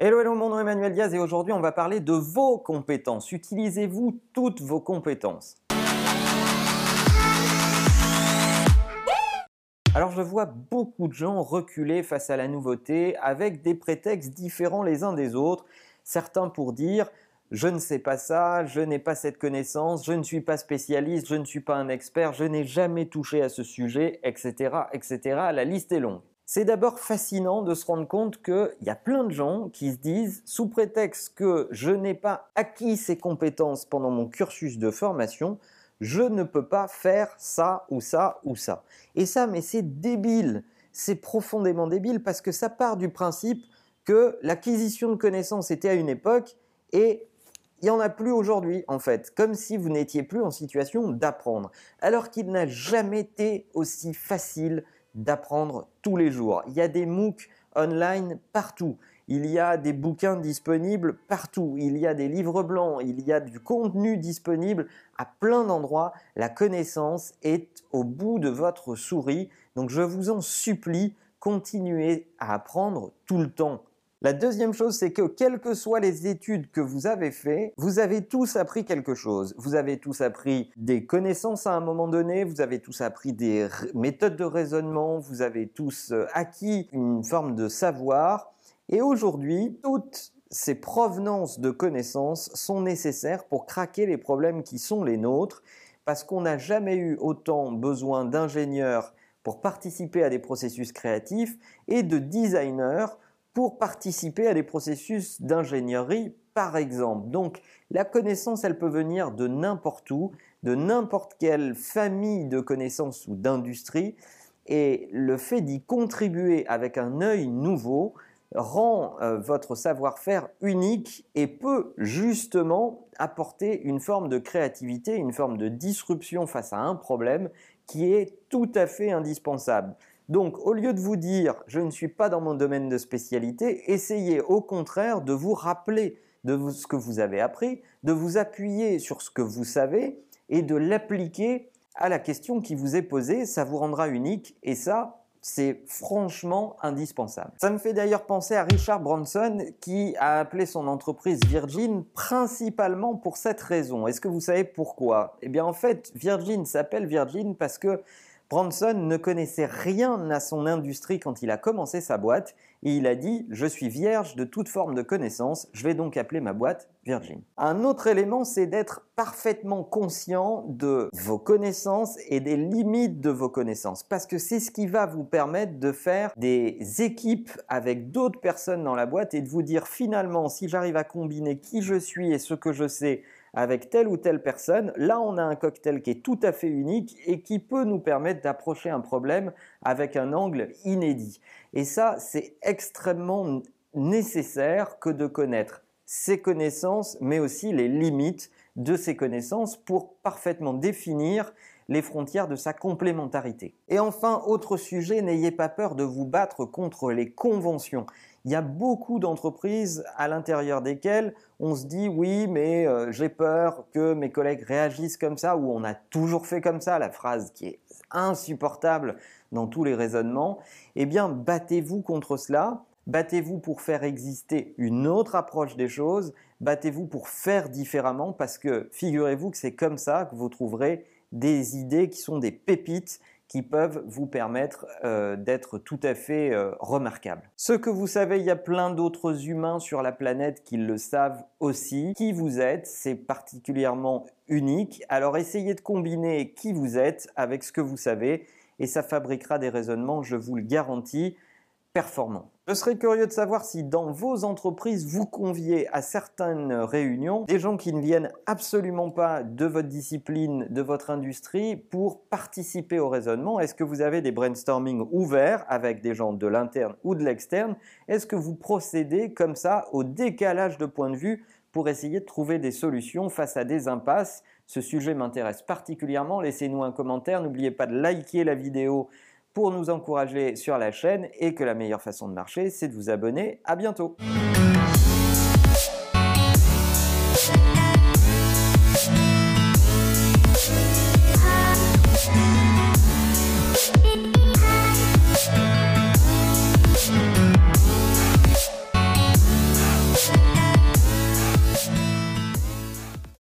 Hello, hello, mon nom est Emmanuel Diaz et aujourd'hui on va parler de vos compétences. Utilisez-vous toutes vos compétences? Alors je vois beaucoup de gens reculer face à la nouveauté avec des prétextes différents les uns des autres. Certains pour dire je ne sais pas ça, je n'ai pas cette connaissance, je ne suis pas spécialiste, je ne suis pas un expert, je n'ai jamais touché à ce sujet, etc., etc. La liste est longue. C'est d'abord fascinant de se rendre compte qu'il y a plein de gens qui se disent, sous prétexte que je n'ai pas acquis ces compétences pendant mon cursus de formation, je ne peux pas faire ça ou ça ou ça. Et ça, mais c'est débile. C'est profondément débile parce que ça part du principe que l'acquisition de connaissances était à une époque et il n'y en a plus aujourd'hui en fait, comme si vous n'étiez plus en situation d'apprendre, alors qu'il n'a jamais été aussi facile d'apprendre tous les jours. Il y a des MOOC online partout. Il y a des bouquins disponibles partout. Il y a des livres blancs. Il y a du contenu disponible à plein d'endroits. La connaissance est au bout de votre souris. Donc je vous en supplie, continuez à apprendre tout le temps. La deuxième chose, c'est que quelles que soient les études que vous avez faites, vous avez tous appris quelque chose. Vous avez tous appris des connaissances à un moment donné, vous avez tous appris des méthodes de raisonnement, vous avez tous euh, acquis une forme de savoir. Et aujourd'hui, toutes ces provenances de connaissances sont nécessaires pour craquer les problèmes qui sont les nôtres, parce qu'on n'a jamais eu autant besoin d'ingénieurs pour participer à des processus créatifs et de designers pour participer à des processus d'ingénierie, par exemple. Donc, la connaissance, elle peut venir de n'importe où, de n'importe quelle famille de connaissances ou d'industrie, et le fait d'y contribuer avec un œil nouveau rend euh, votre savoir-faire unique et peut justement apporter une forme de créativité, une forme de disruption face à un problème qui est tout à fait indispensable. Donc, au lieu de vous dire je ne suis pas dans mon domaine de spécialité, essayez au contraire de vous rappeler de ce que vous avez appris, de vous appuyer sur ce que vous savez et de l'appliquer à la question qui vous est posée. Ça vous rendra unique et ça, c'est franchement indispensable. Ça me fait d'ailleurs penser à Richard Branson qui a appelé son entreprise Virgin principalement pour cette raison. Est-ce que vous savez pourquoi? Eh bien en fait, Virgin s'appelle Virgin parce que Branson ne connaissait rien à son industrie quand il a commencé sa boîte et il a dit Je suis vierge de toute forme de connaissance, je vais donc appeler ma boîte Virgin. Un autre élément, c'est d'être parfaitement conscient de vos connaissances et des limites de vos connaissances parce que c'est ce qui va vous permettre de faire des équipes avec d'autres personnes dans la boîte et de vous dire finalement si j'arrive à combiner qui je suis et ce que je sais avec telle ou telle personne, là on a un cocktail qui est tout à fait unique et qui peut nous permettre d'approcher un problème avec un angle inédit. Et ça, c'est extrêmement nécessaire que de connaître ces connaissances, mais aussi les limites de ces connaissances pour parfaitement définir les frontières de sa complémentarité. Et enfin, autre sujet, n'ayez pas peur de vous battre contre les conventions. Il y a beaucoup d'entreprises à l'intérieur desquelles on se dit oui, mais euh, j'ai peur que mes collègues réagissent comme ça, ou on a toujours fait comme ça, la phrase qui est insupportable dans tous les raisonnements. Eh bien, battez-vous contre cela. Battez-vous pour faire exister une autre approche des choses. Battez-vous pour faire différemment parce que figurez-vous que c'est comme ça que vous trouverez des idées qui sont des pépites qui peuvent vous permettre euh, d'être tout à fait euh, remarquables. Ce que vous savez, il y a plein d'autres humains sur la planète qui le savent aussi. Qui vous êtes, c'est particulièrement unique. Alors essayez de combiner qui vous êtes avec ce que vous savez et ça fabriquera des raisonnements, je vous le garantis, Je serais curieux de savoir si dans vos entreprises, vous conviez à certaines réunions des gens qui ne viennent absolument pas de votre discipline, de votre industrie, pour participer au raisonnement. Est-ce que vous avez des brainstorming ouverts avec des gens de l'interne ou de l'externe? Est-ce que vous procédez comme ça au décalage de point de vue pour essayer de trouver des solutions face à des impasses? Ce sujet m'intéresse particulièrement. Laissez-nous un commentaire. N'oubliez pas de liker la vidéo pour nous encourager sur la chaîne et que la meilleure façon de marcher, c'est de vous abonner. À bientôt.